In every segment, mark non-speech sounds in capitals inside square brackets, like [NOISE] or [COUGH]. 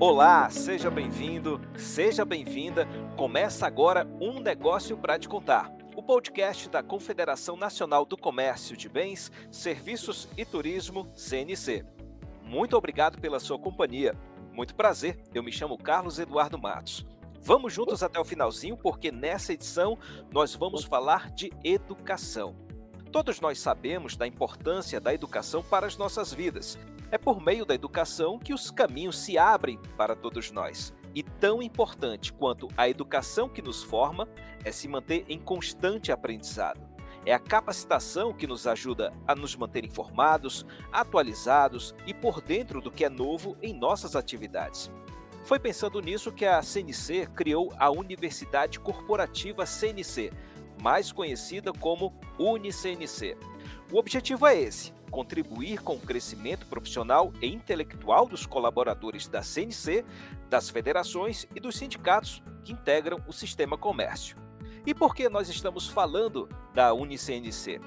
Olá, seja bem-vindo, seja bem-vinda. Começa agora um negócio para te contar. O podcast da Confederação Nacional do Comércio de Bens, Serviços e Turismo, CNC. Muito obrigado pela sua companhia. Muito prazer, eu me chamo Carlos Eduardo Matos. Vamos juntos até o finalzinho, porque nessa edição nós vamos falar de educação. Todos nós sabemos da importância da educação para as nossas vidas é por meio da educação que os caminhos se abrem para todos nós. E tão importante quanto a educação que nos forma é se manter em constante aprendizado. É a capacitação que nos ajuda a nos manter informados, atualizados e por dentro do que é novo em nossas atividades. Foi pensando nisso que a CNC criou a Universidade Corporativa CNC, mais conhecida como UniCNC. O objetivo é esse: contribuir com o crescimento profissional e intelectual dos colaboradores da CNC, das federações e dos sindicatos que integram o sistema comércio. E por que nós estamos falando da UniCNC?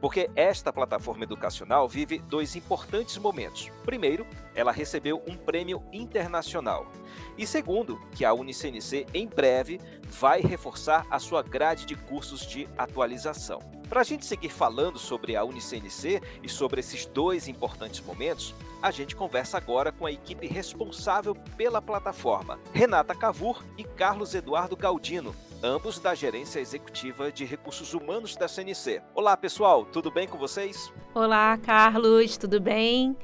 Porque esta plataforma educacional vive dois importantes momentos. Primeiro, ela recebeu um prêmio internacional. E segundo, que a UniCNC em breve vai reforçar a sua grade de cursos de atualização. Para a gente seguir falando sobre a UniCNC e sobre esses dois importantes momentos, a gente conversa agora com a equipe responsável pela plataforma, Renata Cavur e Carlos Eduardo Galdino, ambos da Gerência Executiva de Recursos Humanos da CNC. Olá, pessoal, tudo bem com vocês? Olá, Carlos, tudo bem?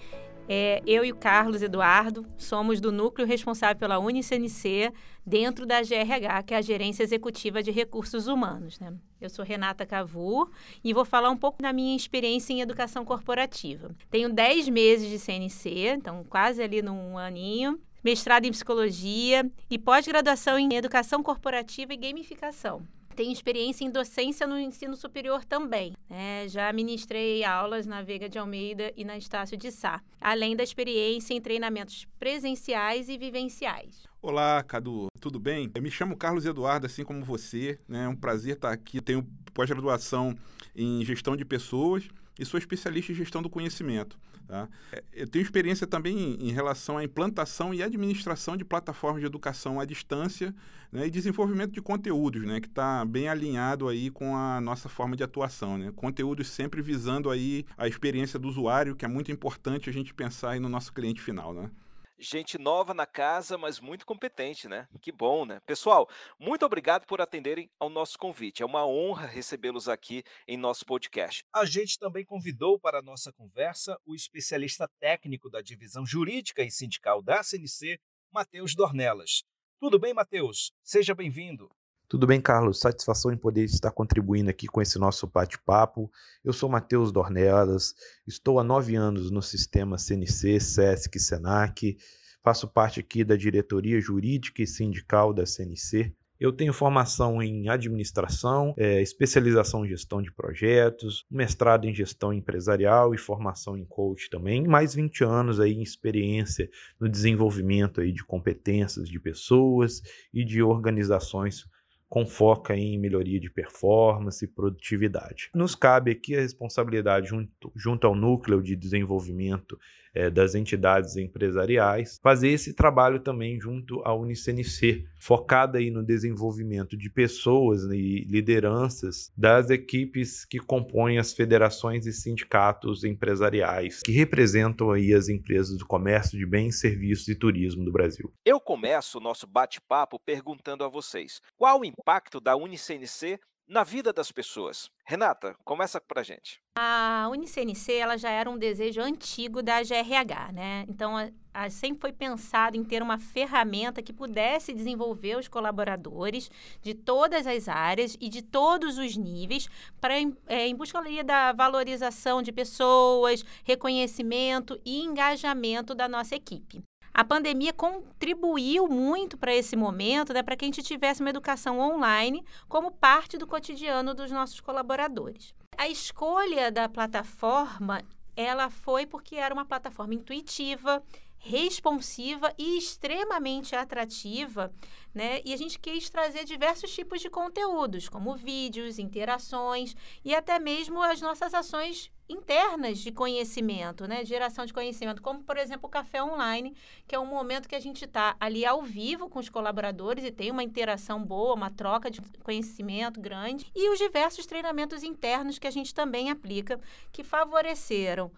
É, eu e o Carlos Eduardo somos do núcleo responsável pela UniCNC dentro da GRH, que é a Gerência Executiva de Recursos Humanos. Né? Eu sou Renata Cavur e vou falar um pouco da minha experiência em educação corporativa. Tenho 10 meses de CNC, então quase ali num aninho, mestrado em psicologia e pós-graduação em educação corporativa e gamificação. Tenho experiência em docência no ensino superior também. Né? Já ministrei aulas na Veiga de Almeida e na Estácio de Sá, além da experiência em treinamentos presenciais e vivenciais. Olá, Cadu, tudo bem? Eu me chamo Carlos Eduardo, assim como você. Né? É um prazer estar aqui. Tenho pós-graduação em gestão de pessoas e sou especialista em gestão do conhecimento. Tá? É, eu tenho experiência também em relação à implantação e administração de plataformas de educação à distância né, e desenvolvimento de conteúdos, né, que está bem alinhado aí com a nossa forma de atuação. Né? Conteúdos sempre visando aí a experiência do usuário, que é muito importante a gente pensar aí no nosso cliente final. Né? Gente nova na casa, mas muito competente, né? Que bom, né? Pessoal, muito obrigado por atenderem ao nosso convite. É uma honra recebê-los aqui em nosso podcast. A gente também convidou para a nossa conversa o especialista técnico da divisão jurídica e sindical da CNC, Matheus Dornelas. Tudo bem, Matheus? Seja bem-vindo. Tudo bem, Carlos? Satisfação em poder estar contribuindo aqui com esse nosso bate-papo. Eu sou Matheus Dornelas, estou há nove anos no sistema CNC, SESC, SENAC, faço parte aqui da diretoria jurídica e sindical da CNC. Eu tenho formação em administração, é, especialização em gestão de projetos, mestrado em gestão empresarial e formação em coach também, mais 20 anos aí em experiência no desenvolvimento aí de competências de pessoas e de organizações com foco em melhoria de performance e produtividade. Nos cabe aqui a responsabilidade junto, junto ao núcleo de desenvolvimento é, das entidades empresariais, fazer esse trabalho também junto à UniCNC, focada aí no desenvolvimento de pessoas e lideranças das equipes que compõem as federações e sindicatos empresariais, que representam aí as empresas do comércio de bens, serviços e turismo do Brasil. Eu começo o nosso bate-papo perguntando a vocês: qual o impacto da UniCNC na vida das pessoas. Renata, começa pra gente. A UniCNC ela já era um desejo antigo da GRH, né? Então, a, a, sempre foi pensado em ter uma ferramenta que pudesse desenvolver os colaboradores de todas as áreas e de todos os níveis para é, em busca da valorização de pessoas, reconhecimento e engajamento da nossa equipe a pandemia contribuiu muito para esse momento, né, para que a gente tivesse uma educação online como parte do cotidiano dos nossos colaboradores. A escolha da plataforma, ela foi porque era uma plataforma intuitiva, responsiva e extremamente atrativa, né? E a gente quis trazer diversos tipos de conteúdos, como vídeos, interações e até mesmo as nossas ações internas de conhecimento, né? Geração de conhecimento, como por exemplo o café online, que é um momento que a gente está ali ao vivo com os colaboradores e tem uma interação boa, uma troca de conhecimento grande, e os diversos treinamentos internos que a gente também aplica, que favoreceram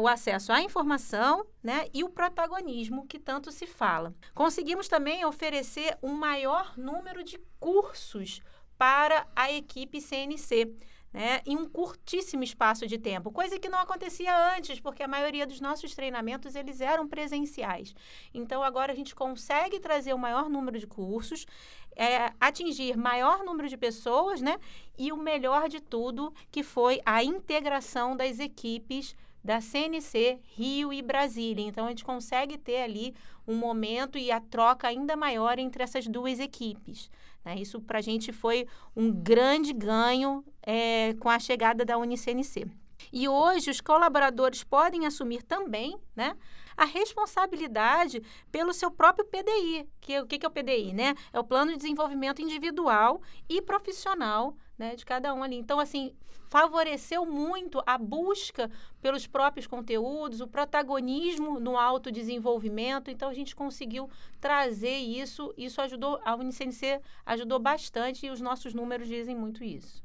o acesso à informação né, e o protagonismo que tanto se fala. Conseguimos também oferecer um maior número de cursos para a equipe CNC. Né, em um curtíssimo espaço de tempo, coisa que não acontecia antes, porque a maioria dos nossos treinamentos eles eram presenciais. Então agora a gente consegue trazer o maior número de cursos, é, atingir maior número de pessoas, né? E o melhor de tudo, que foi a integração das equipes da CNC Rio e Brasília. Então, a gente consegue ter ali um momento e a troca ainda maior entre essas duas equipes. Né? Isso, para a gente, foi um grande ganho é, com a chegada da UniCNC. E hoje, os colaboradores podem assumir também né, a responsabilidade pelo seu próprio PDI. Que, o que, é o PDI? Né? É o Plano de Desenvolvimento Individual e Profissional né, de cada um ali. Então, assim, favoreceu muito a busca pelos próprios conteúdos, o protagonismo no autodesenvolvimento. Então, a gente conseguiu trazer isso. Isso ajudou, a UniCNC ajudou bastante e os nossos números dizem muito isso.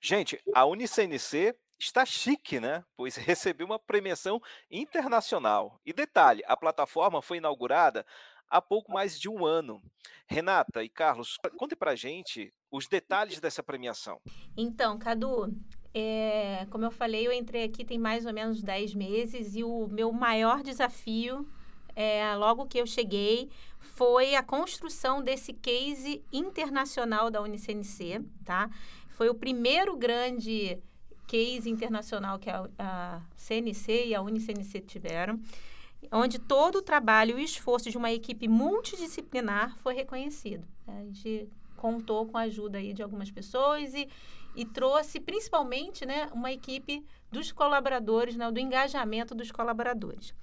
Gente, a UniCNC está chique, né? Pois [LAUGHS] recebeu uma premiação internacional. E detalhe, a plataforma foi inaugurada há pouco mais de um ano. Renata e Carlos, conte para gente os detalhes dessa premiação. Então, Cadu, é, como eu falei, eu entrei aqui tem mais ou menos 10 meses e o meu maior desafio, é, logo que eu cheguei, foi a construção desse case internacional da UniCNC, tá? Foi o primeiro grande case internacional que a, a CNC e a UniCNC tiveram onde todo o trabalho e o esforço de uma equipe multidisciplinar foi reconhecido. A gente contou com a ajuda aí de algumas pessoas e, e trouxe principalmente né, uma equipe dos colaboradores, né, do engajamento dos colaboradores.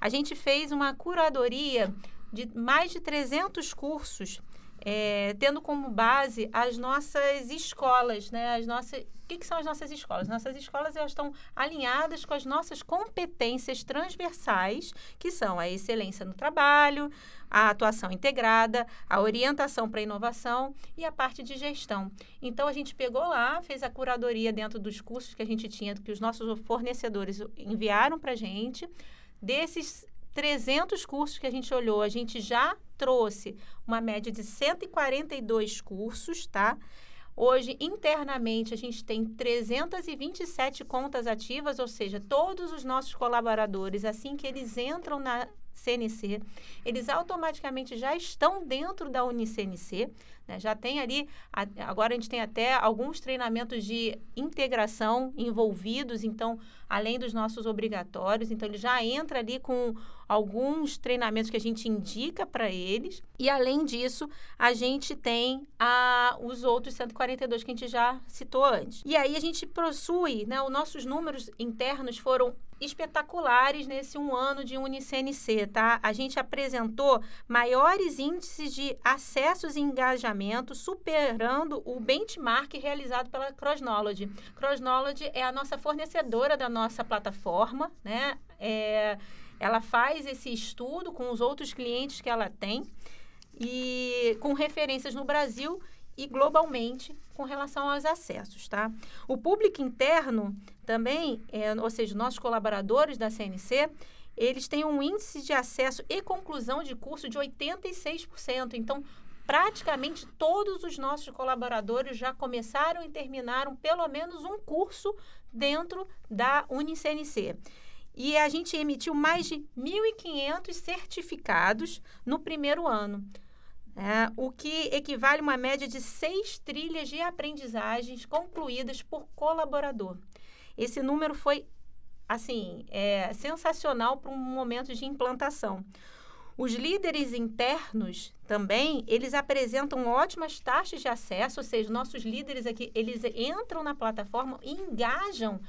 A gente fez uma curadoria de mais de 300 cursos é, tendo como base as nossas escolas, né? As nossas, que, que, são as nossas escolas? Nossas escolas elas estão alinhadas com as nossas competências transversais, que são a excelência no trabalho, a atuação integrada, a orientação para a inovação e a parte de gestão. Então a gente pegou lá, fez a curadoria dentro dos cursos que a gente tinha, que os nossos fornecedores enviaram para a gente. Desses 300 cursos que a gente olhou, a gente já trouxe uma média de 142 cursos, tá? Hoje, internamente, a gente tem 327 contas ativas, ou seja, todos os nossos colaboradores, assim que eles entram na CNC, eles automaticamente já estão dentro da UniCNC, né? já tem ali, agora a gente tem até alguns treinamentos de integração envolvidos, então, além dos nossos obrigatórios, então ele já entra ali com alguns treinamentos que a gente indica para eles. E além disso, a gente tem a, os outros 142 que a gente já citou antes. E aí a gente possui, né, os nossos números internos foram espetaculares nesse um ano de UniCNC, tá? A gente apresentou maiores índices de acessos e engajamento, superando o benchmark realizado pela Crossnology. Crossnology é a nossa fornecedora da nossa plataforma, né? É, ela faz esse estudo com os outros clientes que ela tem e com referências no Brasil e globalmente com relação aos acessos, tá? O público interno também, é, ou seja, nossos colaboradores da CNC, eles têm um índice de acesso e conclusão de curso de 86%. Então, praticamente todos os nossos colaboradores já começaram e terminaram pelo menos um curso dentro da UniCNC. E a gente emitiu mais de 1.500 certificados no primeiro ano. É, o que equivale a uma média de seis trilhas de aprendizagens concluídas por colaborador. Esse número foi, assim, é, sensacional para um momento de implantação. Os líderes internos também, eles apresentam ótimas taxas de acesso, ou seja, nossos líderes aqui, eles entram na plataforma e engajam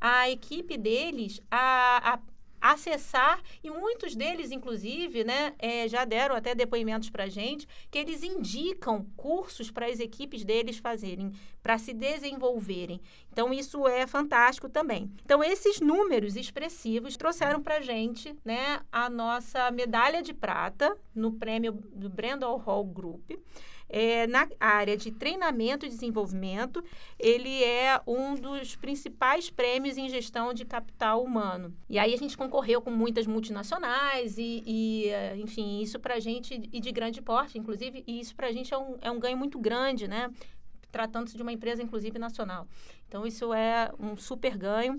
a equipe deles a, a acessar e muitos deles, inclusive, né, é, já deram até depoimentos para gente que eles indicam cursos para as equipes deles fazerem, para se desenvolverem. Então isso é fantástico também. Então esses números expressivos trouxeram para gente, né, a nossa medalha de prata no prêmio do Brandon Hall Group é, na área de treinamento e desenvolvimento, ele é um dos principais prêmios em gestão de capital humano. E aí a gente concorreu com muitas multinacionais e, e é, enfim, isso para a gente, e de grande porte, inclusive, e isso para a gente é um, é um ganho muito grande, né? Tratando-se de uma empresa, inclusive, nacional. Então, isso é um super ganho.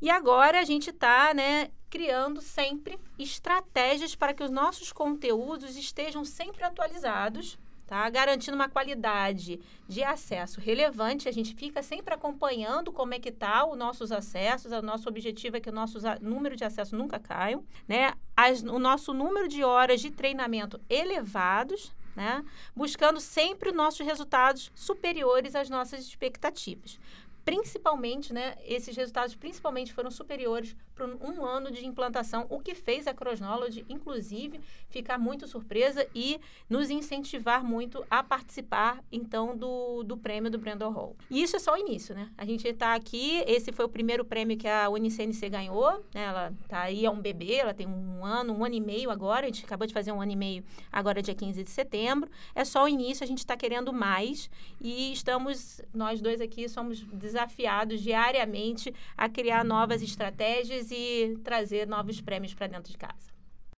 E agora a gente está né, criando sempre estratégias para que os nossos conteúdos estejam sempre atualizados tá? Garantindo uma qualidade de acesso relevante. A gente fica sempre acompanhando como é que tá os nossos acessos. O nosso objetivo é que o nosso número de acessos nunca caia, né? As, o nosso número de horas de treinamento elevados, né? Buscando sempre nossos resultados superiores às nossas expectativas principalmente, né, esses resultados principalmente foram superiores para um ano de implantação, o que fez a Crossnowledge, inclusive, ficar muito surpresa e nos incentivar muito a participar, então, do, do prêmio do Brandon Hall. E isso é só o início, né? A gente está aqui, esse foi o primeiro prêmio que a UniCNC ganhou, né? Ela está aí, é um bebê, ela tem um ano, um ano e meio agora, a gente acabou de fazer um ano e meio agora, dia 15 de setembro. É só o início, a gente está querendo mais e estamos, nós dois aqui somos desafiados diariamente a criar novas estratégias e trazer novos prêmios para dentro de casa.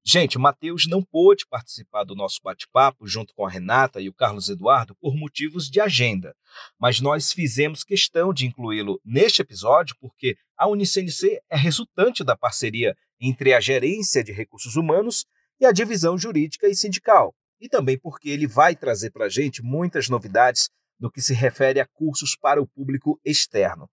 Gente, o Matheus não pôde participar do nosso bate-papo junto com a Renata e o Carlos Eduardo por motivos de agenda, mas nós fizemos questão de incluí-lo neste episódio porque a UniCNC é resultante da parceria entre a Gerência de Recursos Humanos e a Divisão Jurídica e Sindical, e também porque ele vai trazer para a gente muitas novidades no que se refere a cursos para o público externo.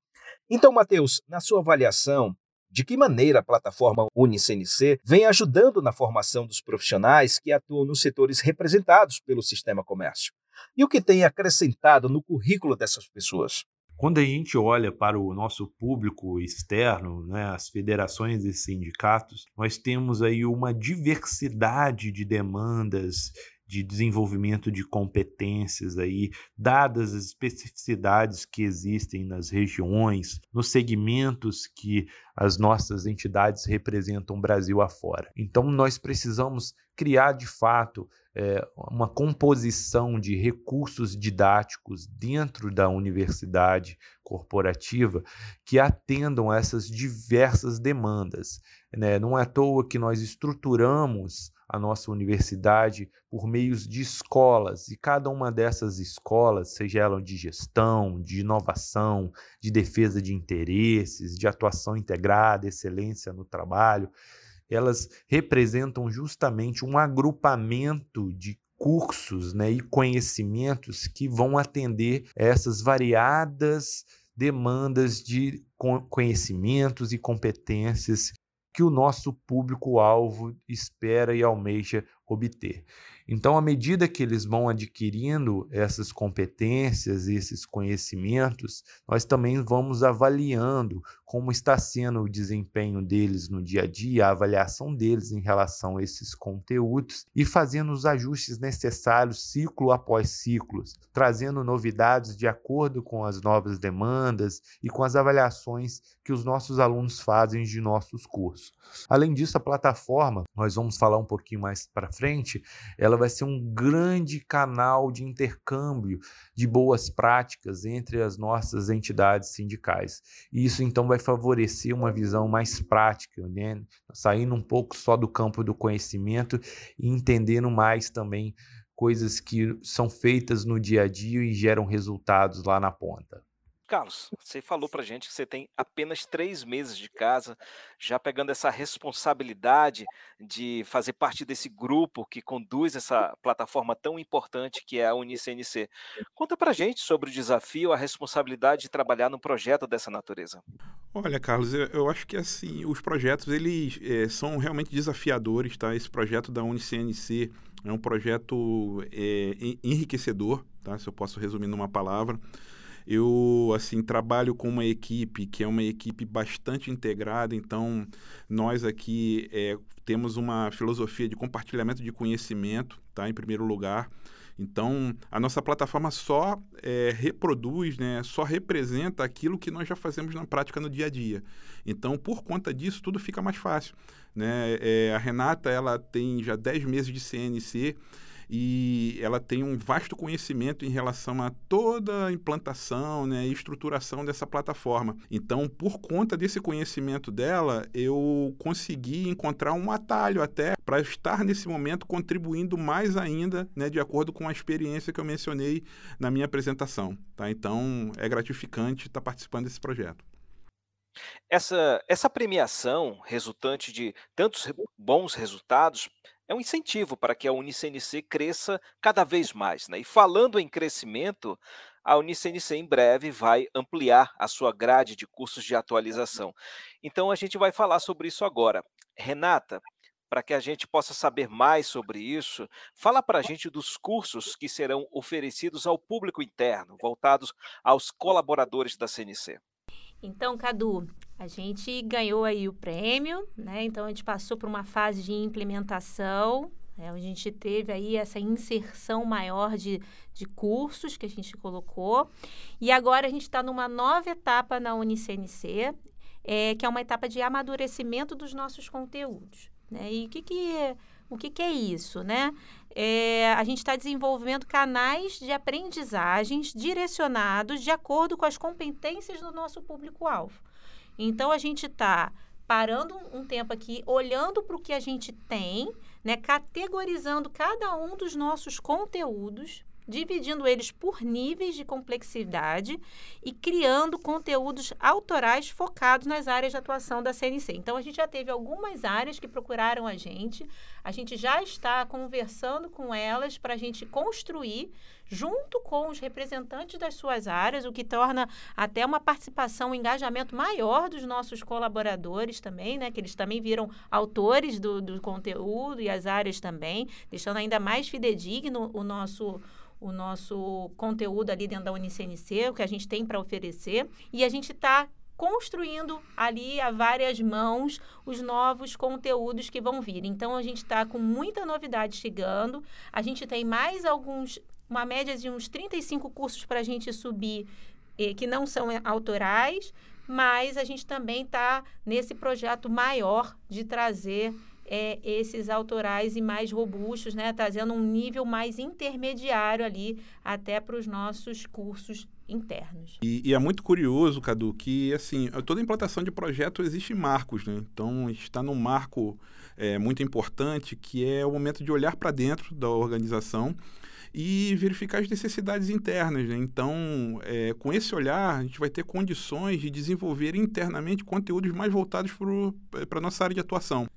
Então, Matheus, na sua avaliação, de que maneira a plataforma UniCNC vem ajudando na formação dos profissionais que atuam nos setores representados pelo sistema comércio? E o que tem acrescentado no currículo dessas pessoas? Quando a gente olha para o nosso público externo, né, as federações e sindicatos, nós temos aí uma diversidade de demandas, de desenvolvimento de competências aí, dadas as especificidades que existem nas regiões, nos segmentos que as nossas entidades representam Brasil afora. Então, nós precisamos criar de fato é, uma composição de recursos didáticos dentro da universidade corporativa que atendam a essas diversas demandas. Né? Não é à toa que nós estruturamos a nossa universidade por meios de escolas, e cada uma dessas escolas, seja ela de gestão, de inovação, de defesa de interesses, de atuação integrada, excelência no trabalho, elas representam justamente um agrupamento de cursos né, e conhecimentos que vão atender essas variadas demandas de conhecimentos e competências que o nosso público-alvo espera e almeja obter. Então, à medida que eles vão adquirindo essas competências, esses conhecimentos, nós também vamos avaliando como está sendo o desempenho deles no dia a dia, a avaliação deles em relação a esses conteúdos e fazendo os ajustes necessários ciclo após ciclo, trazendo novidades de acordo com as novas demandas e com as avaliações que os nossos alunos fazem de nossos cursos. Além disso, a plataforma, nós vamos falar um pouquinho mais para frente, ela vai ser um grande canal de intercâmbio de boas práticas entre as nossas entidades sindicais. E isso então vai favorecer uma visão mais prática, né? saindo um pouco só do campo do conhecimento e entendendo mais também coisas que são feitas no dia a dia e geram resultados lá na ponta. Carlos, você falou para gente que você tem apenas três meses de casa, já pegando essa responsabilidade de fazer parte desse grupo que conduz essa plataforma tão importante que é a UniCNC. Conta para gente sobre o desafio, a responsabilidade de trabalhar num projeto dessa natureza. Olha, Carlos, eu, eu acho que assim os projetos eles é, são realmente desafiadores, tá? Esse projeto da UniCNC é um projeto é, enriquecedor, tá? Se eu posso resumir numa palavra Eu, assim, trabalho com uma equipe que é uma equipe bastante integrada, então nós aqui é, temos uma filosofia de compartilhamento de conhecimento, tá? Em primeiro lugar. Então, a nossa plataforma só é, reproduz, né, só representa aquilo que nós já fazemos na prática no dia a dia. Então, por conta disso, tudo fica mais fácil. Né? É, a Renata ela tem já 10 meses de CNC e ela tem um vasto conhecimento em relação a toda a implantação né, e estruturação dessa plataforma. Então, por conta desse conhecimento dela, eu consegui encontrar um atalho até para estar nesse momento contribuindo mais ainda, né, de acordo com a experiência que eu mencionei na minha apresentação. Tá? Então, é gratificante estar participando desse projeto. Essa, essa premiação resultante de tantos bons resultados é um incentivo para que a UniCNC cresça cada vez mais. Né? E falando em crescimento, a UniCNC em breve vai ampliar a sua grade de cursos de atualização. Então a gente vai falar sobre isso agora. Renata, para que a gente possa saber mais sobre isso, fala para a gente dos cursos que serão oferecidos ao público interno, voltados aos colaboradores da CNC. Então, Cadu, a gente ganhou aí o prêmio, né? Então a gente passou por uma fase de implementação, né? a gente teve aí essa inserção maior de, de cursos que a gente colocou. E agora a gente está numa nova etapa na UniCNC, é, que é uma etapa de amadurecimento dos nossos conteúdos. Né? E o que, que é o que, que é isso, né? É, a gente está desenvolvendo canais de aprendizagens direcionados de acordo com as competências do nosso público-alvo. Então, a gente está parando um tempo aqui, olhando para o que a gente tem, né, categorizando cada um dos nossos conteúdos dividindo eles por níveis de complexidade e criando conteúdos autorais focados nas áreas de atuação da CNC. Então, a gente já teve algumas áreas que procuraram a gente, a gente já está conversando com elas para a gente construir junto com os representantes das suas áreas, o que torna até uma participação, um engajamento maior dos nossos colaboradores também, né? Que eles também viram autores do, do conteúdo e as áreas também, deixando ainda mais fidedigno o nosso o nosso conteúdo ali dentro da UniCNC, o que a gente tem para oferecer, e a gente está construindo ali a várias mãos os novos conteúdos que vão vir. Então a gente está com muita novidade chegando. A gente tem mais alguns, uma média de uns 35 cursos para a gente subir eh, que não são autorais, mas a gente também está nesse projeto maior de trazer é, esses autorais e mais robustos, né, trazendo um nível mais intermediário ali até para os nossos cursos internos. E, e, é muito curioso, Cadu, que assim toda implantação de projeto existe marcos, né? Então está num marco é, muito importante que é o momento de olhar para dentro da organização e verificar as necessidades internas. Né? Então, é, com esse olhar, a gente vai ter condições de desenvolver internamente conteúdos mais voltados para a nossa área de atuação.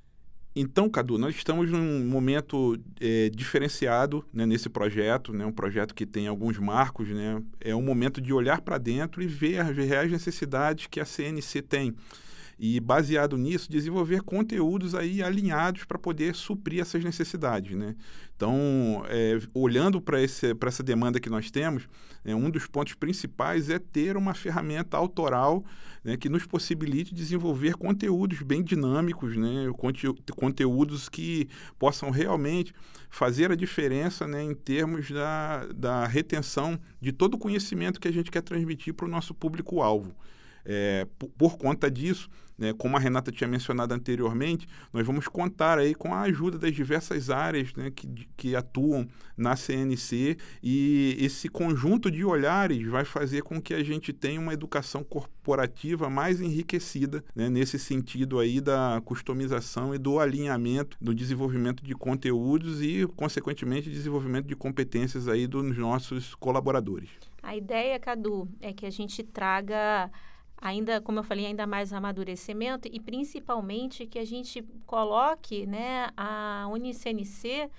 Então, Cadu, nós estamos num momento é, diferenciado né, nesse projeto, né, um projeto que tem alguns marcos. Né, é um momento de olhar para dentro e ver as reais necessidades que a CNC tem e baseado nisso desenvolver conteúdos aí alinhados para poder suprir essas necessidades, né? Então, é, olhando para essa demanda que nós temos, é, um dos pontos principais é ter uma ferramenta autoral né, que nos possibilite desenvolver conteúdos bem dinâmicos, né, conte conteúdos que possam realmente fazer a diferença né, em termos da, da retenção de todo o conhecimento que a gente quer transmitir para o nosso público-alvo. É, por, por, conta disso, né, como a Renata tinha mencionado anteriormente, nós vamos contar aí com a ajuda das diversas áreas né, que, que atuam na CNC e esse conjunto de olhares vai fazer com que a gente tenha uma educação corporativa mais enriquecida né, nesse sentido aí da customização e do alinhamento do desenvolvimento de conteúdos e, consequentemente, desenvolvimento de competências aí dos nossos colaboradores. A ideia, Cadu, é que a gente traga ainda, como eu falei, ainda mais amadurecimento e principalmente que a gente coloque né, a UniCNC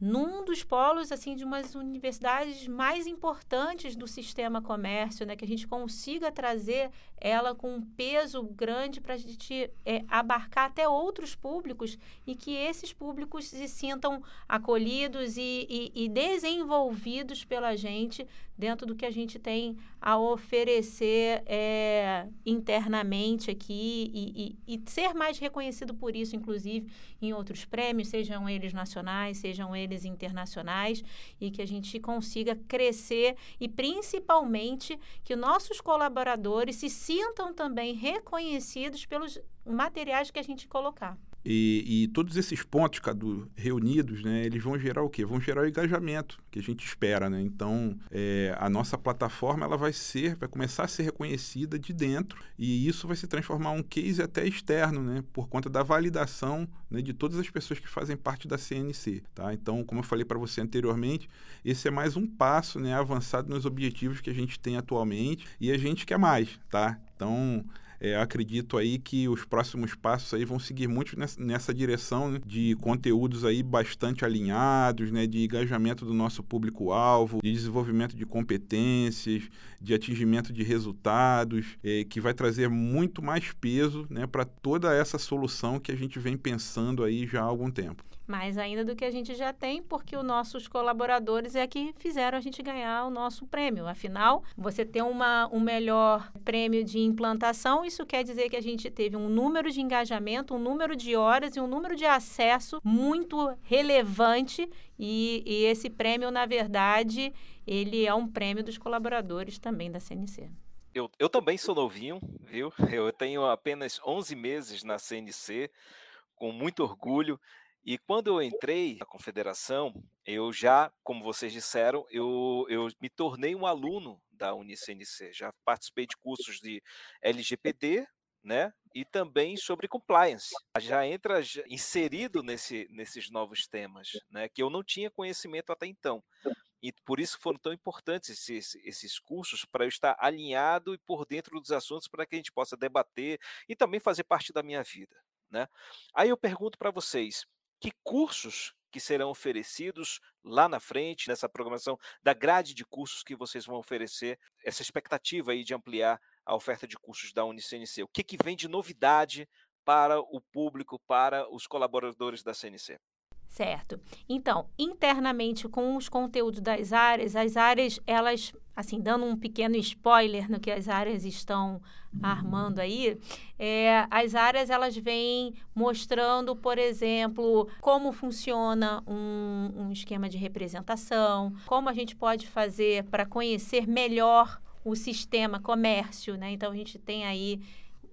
num dos polos assim de umas universidades mais importantes do sistema comércio, né, que a gente consiga trazer ela com um peso grande para a gente é, abarcar até outros públicos e que esses públicos se sintam acolhidos e, e, e desenvolvidos pela gente dentro do que a gente tem a oferecer é, internamente aqui e, e, ser mais reconhecido por isso, inclusive, em outros prêmios, sejam eles nacionais, sejam eles eles internacionais e que a gente consiga crescer e principalmente que nossos colaboradores se sintam também reconhecidos pelos materiais que a gente colocar. E, e, todos esses pontos, Cadu, reunidos, né, eles vão gerar o quê? Vão gerar o engajamento que a gente espera, né? Então, é, a nossa plataforma, ela vai ser, vai começar a ser reconhecida de dentro e isso vai se transformar um case até externo, né? Por conta da validação né, de todas as pessoas que fazem parte da CNC, tá? Então, como eu falei para você anteriormente, esse é mais um passo, né, avançado nos objetivos que a gente tem atualmente e a gente quer mais, tá? Então, é, acredito aí que os próximos passos aí vão seguir muito nessa, nessa direção né, de conteúdos aí bastante alinhados, né, de engajamento do nosso público-alvo, de desenvolvimento de competências, de atingimento de resultados, é, que vai trazer muito mais peso né, para toda essa solução que a gente vem pensando aí já há algum tempo mais ainda do que a gente já tem, porque os nossos colaboradores é que fizeram a gente ganhar o nosso prêmio. Afinal, você ter uma, um melhor prêmio de implantação, isso quer dizer que a gente teve um número de engajamento, um número de horas e um número de acesso muito relevante. E, e esse prêmio, na verdade, ele é um prêmio dos colaboradores também da CNC. Eu, eu também sou novinho, viu? Eu tenho apenas 11 meses na CNC, com muito orgulho. E quando eu entrei na confederação, eu já, como vocês disseram, eu, eu me tornei um aluno da UniCNC. Já participei de cursos de LGPD, né? E também sobre compliance. Já entra inserido nesse, nesses novos temas, né? Que eu não tinha conhecimento até então. E por isso foram tão importantes esses, esses cursos, para eu estar alinhado e por dentro dos assuntos, para que a gente possa debater e também fazer parte da minha vida. Né? Aí eu pergunto para vocês: que cursos que serão oferecidos lá na frente, nessa programação da grade de cursos que vocês vão oferecer, essa expectativa aí de ampliar a oferta de cursos da UniCNC. O que, que vem de novidade para o público, para os colaboradores da CNC? Certo. Então, internamente com os conteúdos das áreas, as áreas, elas, assim, dando um pequeno spoiler no que as áreas estão armando aí, é, as áreas elas vêm mostrando, por exemplo, como funciona um, um esquema de representação, como a gente pode fazer para conhecer melhor o sistema comércio, né? Então a gente tem aí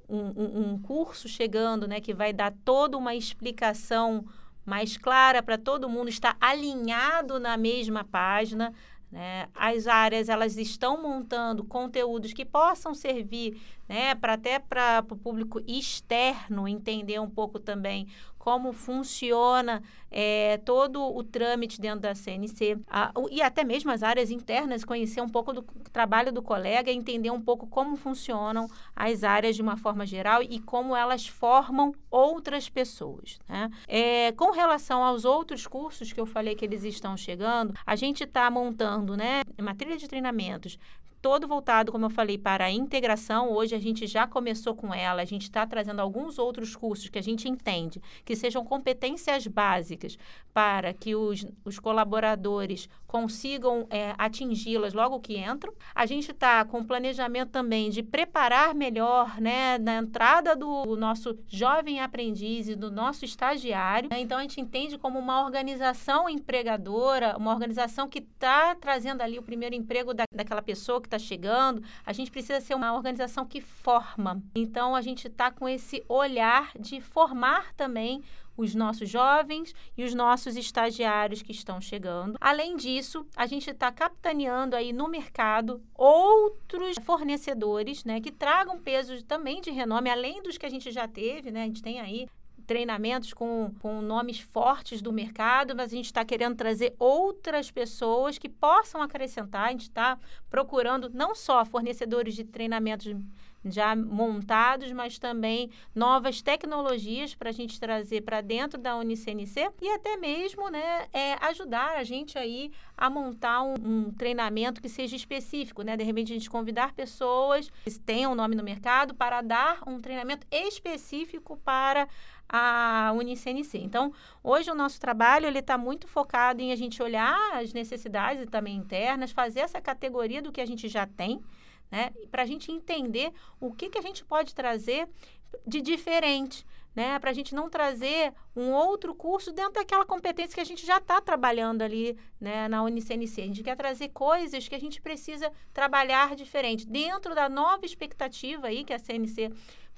um, um, um curso chegando, né, que vai dar toda uma explicação mais clara para todo mundo estar alinhado na mesma página. Né? As áreas elas estão montando conteúdos que possam servir né, para até para o público externo entender um pouco também como funciona é, todo o trâmite dentro da CNC a, e até mesmo as áreas internas, conhecer um pouco do trabalho do colega, entender um pouco como funcionam as áreas de uma forma geral e como elas formam outras pessoas. Né? É, com relação aos outros cursos que eu falei que eles estão chegando, a gente está montando né, trilha de treinamentos todo voltado, como eu falei, para a integração. Hoje a gente já começou com ela, a gente está trazendo alguns outros cursos que a gente entende que sejam competências básicas para que os, os colaboradores consigam é, atingi-las logo que entram. A gente está com planejamento também de preparar melhor né, na entrada do nosso jovem aprendiz e do nosso estagiário. Então a gente entende como uma organização empregadora, uma organização que está trazendo ali o primeiro emprego da, daquela pessoa que está chegando, a gente precisa ser uma organização que forma. Então, a gente está com esse olhar de formar também os nossos jovens e os nossos estagiários que estão chegando. Além disso, a gente está capitaneando aí no mercado outros fornecedores, né, que tragam peso também de renome, além dos que a gente já teve, né? A gente tem aí treinamentos com, com nomes fortes do mercado, mas a gente está querendo trazer outras pessoas que possam acrescentar. A gente está procurando não só fornecedores de treinamentos já montados, mas também novas tecnologias para a gente trazer para dentro da Unicnc e até mesmo né, é, ajudar a gente aí a montar um, um, treinamento que seja específico, né? De repente a gente convidar pessoas que tenham um nome no mercado para dar um treinamento específico para a Unicnc. Então, hoje o nosso trabalho ele está muito focado em a gente olhar as necessidades também internas, fazer essa categoria do que a gente já tem, né? Para a gente entender o que, que a gente pode trazer de diferente, né? Para a gente não trazer um outro curso dentro daquela competência que a gente já está trabalhando ali né, na Unicnc. A gente quer trazer coisas que a gente precisa trabalhar diferente, dentro da nova expectativa aí que a CNC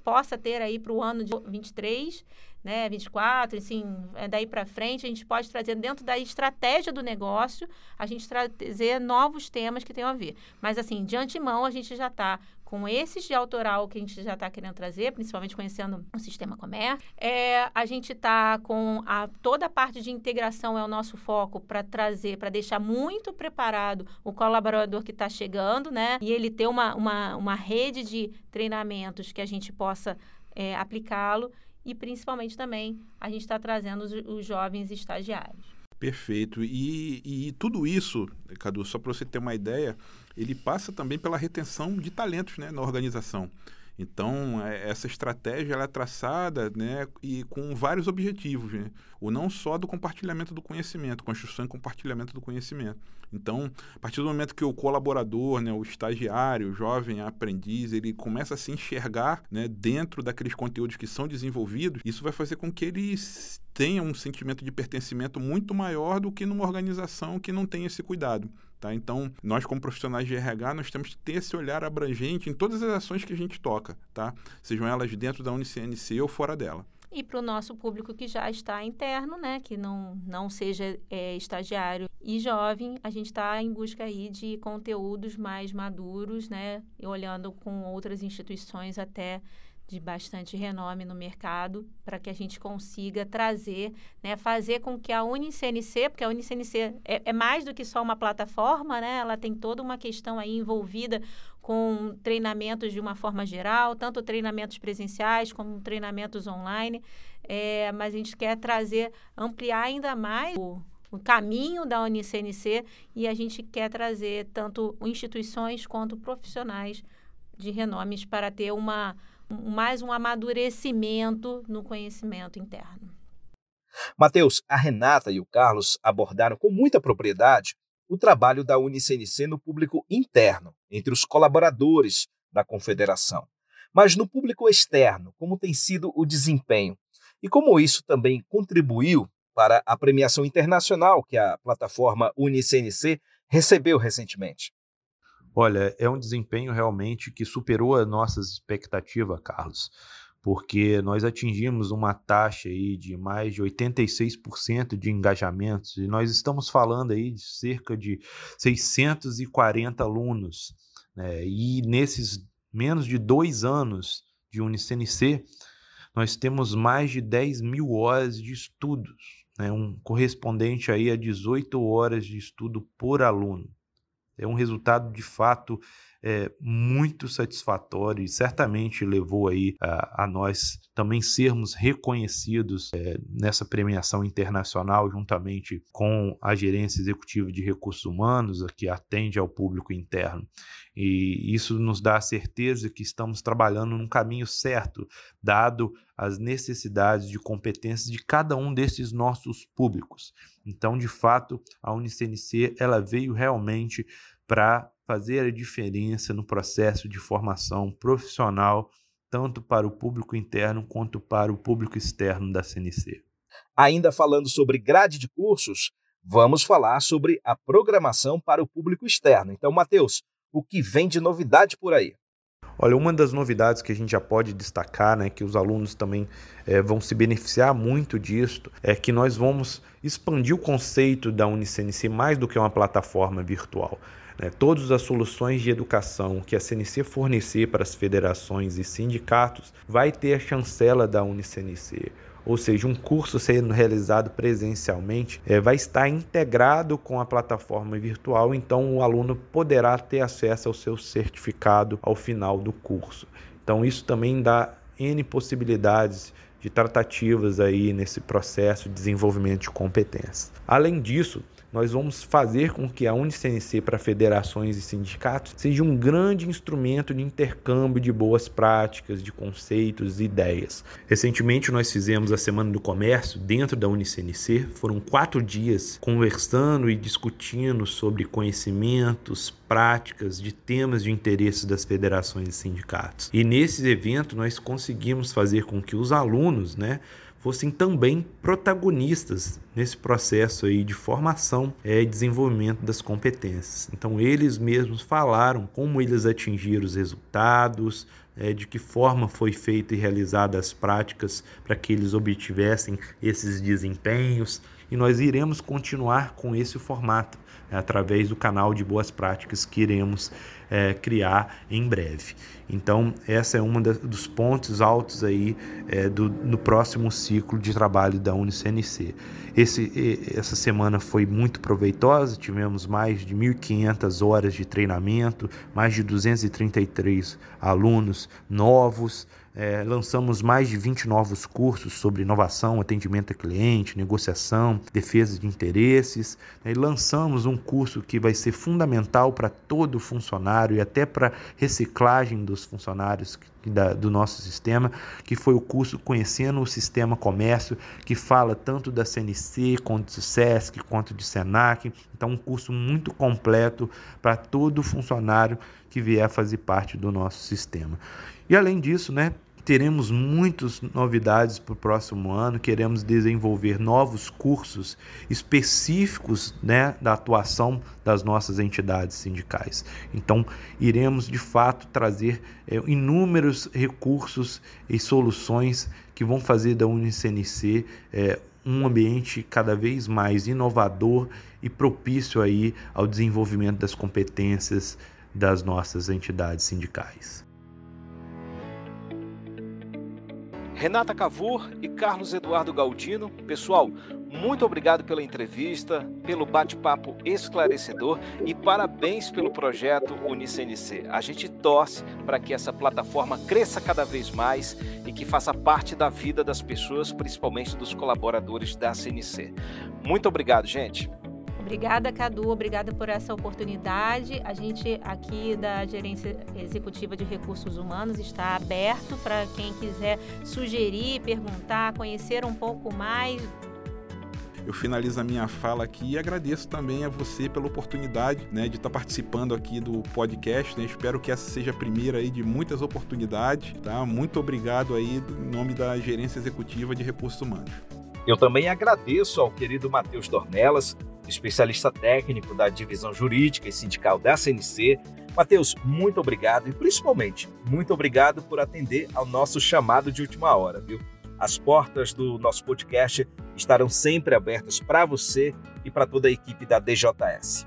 possa ter aí para o ano de 23, né, 24, assim, é daí para frente, a gente pode trazer dentro da estratégia do negócio, a gente trazer novos temas que tenham a ver. Mas, assim, de antemão, a gente já está com esses de autoral que a gente já está querendo trazer, principalmente conhecendo o sistema comércio. É, a gente está com a, toda a parte de integração é o nosso foco para trazer, para deixar muito preparado o colaborador que está chegando, né? E ele ter uma, uma, uma rede de treinamentos que a gente possa é, aplicá-lo e principalmente também a gente está trazendo os, os jovens estagiários. Perfeito. E, e tudo isso, Cadu, só para você ter uma ideia, ele passa também pela retenção de talentos né, na organização. Então, é, essa estratégia ela é traçada né, e com vários objetivos. Né? O não só do compartilhamento do conhecimento, construção e compartilhamento do conhecimento. Então, a partir do momento que o colaborador, né, o estagiário, o jovem aprendiz, ele começa a se enxergar né, dentro daqueles conteúdos que são desenvolvidos, isso vai fazer com que ele tenha um sentimento de pertencimento muito maior do que numa organização que não tem esse cuidado. Tá? Então, nós como profissionais de RH, nós temos que ter esse olhar abrangente em todas as ações que a gente toca, tá? sejam elas dentro da UnicNC ou fora dela. E para o nosso público que já está interno, né, que não, não seja é, estagiário e jovem, a gente está em busca aí de conteúdos mais maduros, né, e olhando com outras instituições até de bastante renome no mercado para que a gente consiga trazer, né, fazer com que a UniCNC, porque a UniCNC é, é, mais do que só uma plataforma, né, ela tem toda uma questão aí envolvida com treinamentos de uma forma geral, tanto treinamentos presenciais como treinamentos online, é, mas a gente quer trazer, ampliar ainda mais o, o caminho da UniCNC e a gente quer trazer tanto instituições quanto profissionais de renomes para ter uma mais um amadurecimento no conhecimento interno. Mateus, a Renata e o Carlos abordaram com muita propriedade o trabalho da UniCNC no público interno, entre os colaboradores da confederação. Mas no público externo, como tem sido o desempenho e como isso também contribuiu para a premiação internacional que a plataforma UniCNC recebeu recentemente. Olha, é um desempenho realmente que superou as nossas expectativas, Carlos, porque nós atingimos uma taxa aí de mais de 86% de engajamentos e nós estamos falando aí de cerca de 640 alunos. Né? E nesses menos de dois anos de UniCNC, nós temos mais de 10 mil horas de estudos, né? um correspondente aí a 18 horas de estudo por aluno. É um resultado de fato é, muito satisfatório e certamente levou aí a, a nós também sermos reconhecidos é, nessa premiação internacional juntamente com a gerência executiva de recursos humanos que atende ao público interno. E isso nos dá a certeza que estamos trabalhando no caminho certo dado as necessidades de competências de cada um desses nossos públicos. Então de fato a UniCNC ela veio realmente para fazer a diferença no processo de formação profissional, tanto para o público interno quanto para o público externo da CNC. Ainda falando sobre grade de cursos, vamos falar sobre a programação para o público externo. Então, Matheus, o que vem de novidade por aí? Olha, uma das novidades que a gente já pode destacar, né, que os alunos também é, vão se beneficiar muito disso, é que nós vamos expandir o conceito da UniCNC mais do que uma plataforma virtual. Né? Todas as soluções de educação que a CNC fornecer para as federações e sindicatos vai ter a chancela da UniCNC ou seja, um curso sendo realizado presencialmente é, vai estar integrado com a plataforma virtual, então o aluno poderá ter acesso ao seu certificado ao final do curso. Então isso também dá N possibilidades de tratativas aí nesse processo de desenvolvimento de competências. Além disso, nós vamos fazer com que a UniCNC para federações e sindicatos seja um grande instrumento de intercâmbio de boas práticas, de conceitos e ideias. Recentemente nós fizemos a Semana do Comércio dentro da UniCNC, foram quatro dias conversando e discutindo sobre conhecimentos, práticas, de temas de interesse das federações e sindicatos. E nesse evento nós conseguimos fazer com que os alunos, né, fossem também protagonistas nesse processo aí de formação é, e desenvolvimento das competências. Então eles mesmos falaram como eles atingiram os resultados, é, de que forma foi feita e realizada as práticas para que eles obtivessem esses desempenhos e nós iremos continuar com esse formato é, através do canal de boas práticas que iremos é, criar em breve. Então, essa é uma dos pontos altos aí é, do, no próximo ciclo de trabalho da UniCNC. Esse, essa semana foi muito proveitosa, tivemos mais de 1.500 horas de treinamento, mais de 233 alunos novos, é, lançamos mais de 20 novos cursos sobre inovação, atendimento a cliente, negociação, defesa de interesses. Né, e lançamos um curso que vai ser fundamental para todo funcionário e até para reciclagem dos funcionários da, do nosso sistema, que foi o curso Conhecendo o Sistema Comércio, que fala tanto da CNC, quanto do SESC, quanto de SENAC. Então, um curso muito completo para todo funcionário que vier fazer parte do nosso sistema. E além disso, né, teremos muitas novidades para o próximo ano. Queremos desenvolver novos cursos específicos né, da atuação das nossas entidades sindicais. Então, iremos de fato trazer é, inúmeros recursos e soluções que vão fazer da UniCNC é, um ambiente cada vez mais inovador e propício aí ao desenvolvimento das competências das nossas entidades sindicais. Renata Cavour e Carlos Eduardo Galdino. Pessoal, muito obrigado pela entrevista, pelo bate-papo esclarecedor e parabéns pelo projeto UniCNC. A gente torce para que essa plataforma cresça cada vez mais e que faça parte da vida das pessoas, principalmente dos colaboradores da CNC. Muito obrigado, gente. Obrigada, Cadu. Obrigada por essa oportunidade. A gente aqui da Gerência Executiva de Recursos Humanos está aberto para quem quiser sugerir, perguntar, conhecer um pouco mais. Eu finalizo a minha fala aqui e agradeço também a você pela oportunidade né, de estar participando aqui do podcast. Né? Espero que essa seja a primeira aí de muitas oportunidades. Tá? Muito obrigado aí em nome da Gerência Executiva de Recursos Humanos. Eu também agradeço ao querido Matheus Dornelas especialista técnico da divisão jurídica e sindical da CNC. Matheus, muito obrigado e principalmente muito obrigado por atender ao nosso chamado de última hora, viu? As portas do nosso podcast estarão sempre abertas para você e para toda a equipe da DJS.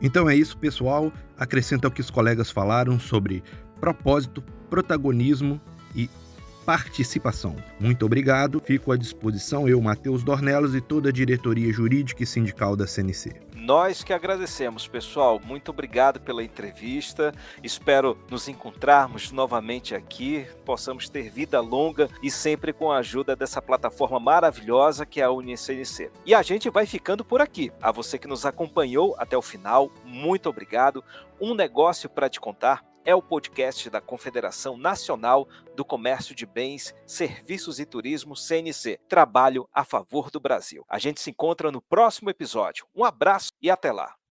Então é isso, pessoal. Acrescenta o que os colegas falaram sobre propósito, protagonismo e participação. Muito obrigado. Fico à disposição eu, Matheus Dornelas e toda a diretoria jurídica e sindical da CNC. Nós que agradecemos, pessoal. Muito obrigado pela entrevista. Espero nos encontrarmos novamente aqui, possamos ter vida longa e sempre com a ajuda dessa plataforma maravilhosa que é a UniCNC. E a gente vai ficando por aqui. A você que nos acompanhou até o final, muito obrigado. Um negócio para te contar é o podcast da Confederação Nacional do Comércio de Bens, Serviços e Turismo, CNC. Trabalho a favor do Brasil. A gente se encontra no próximo episódio. Um abraço e até lá.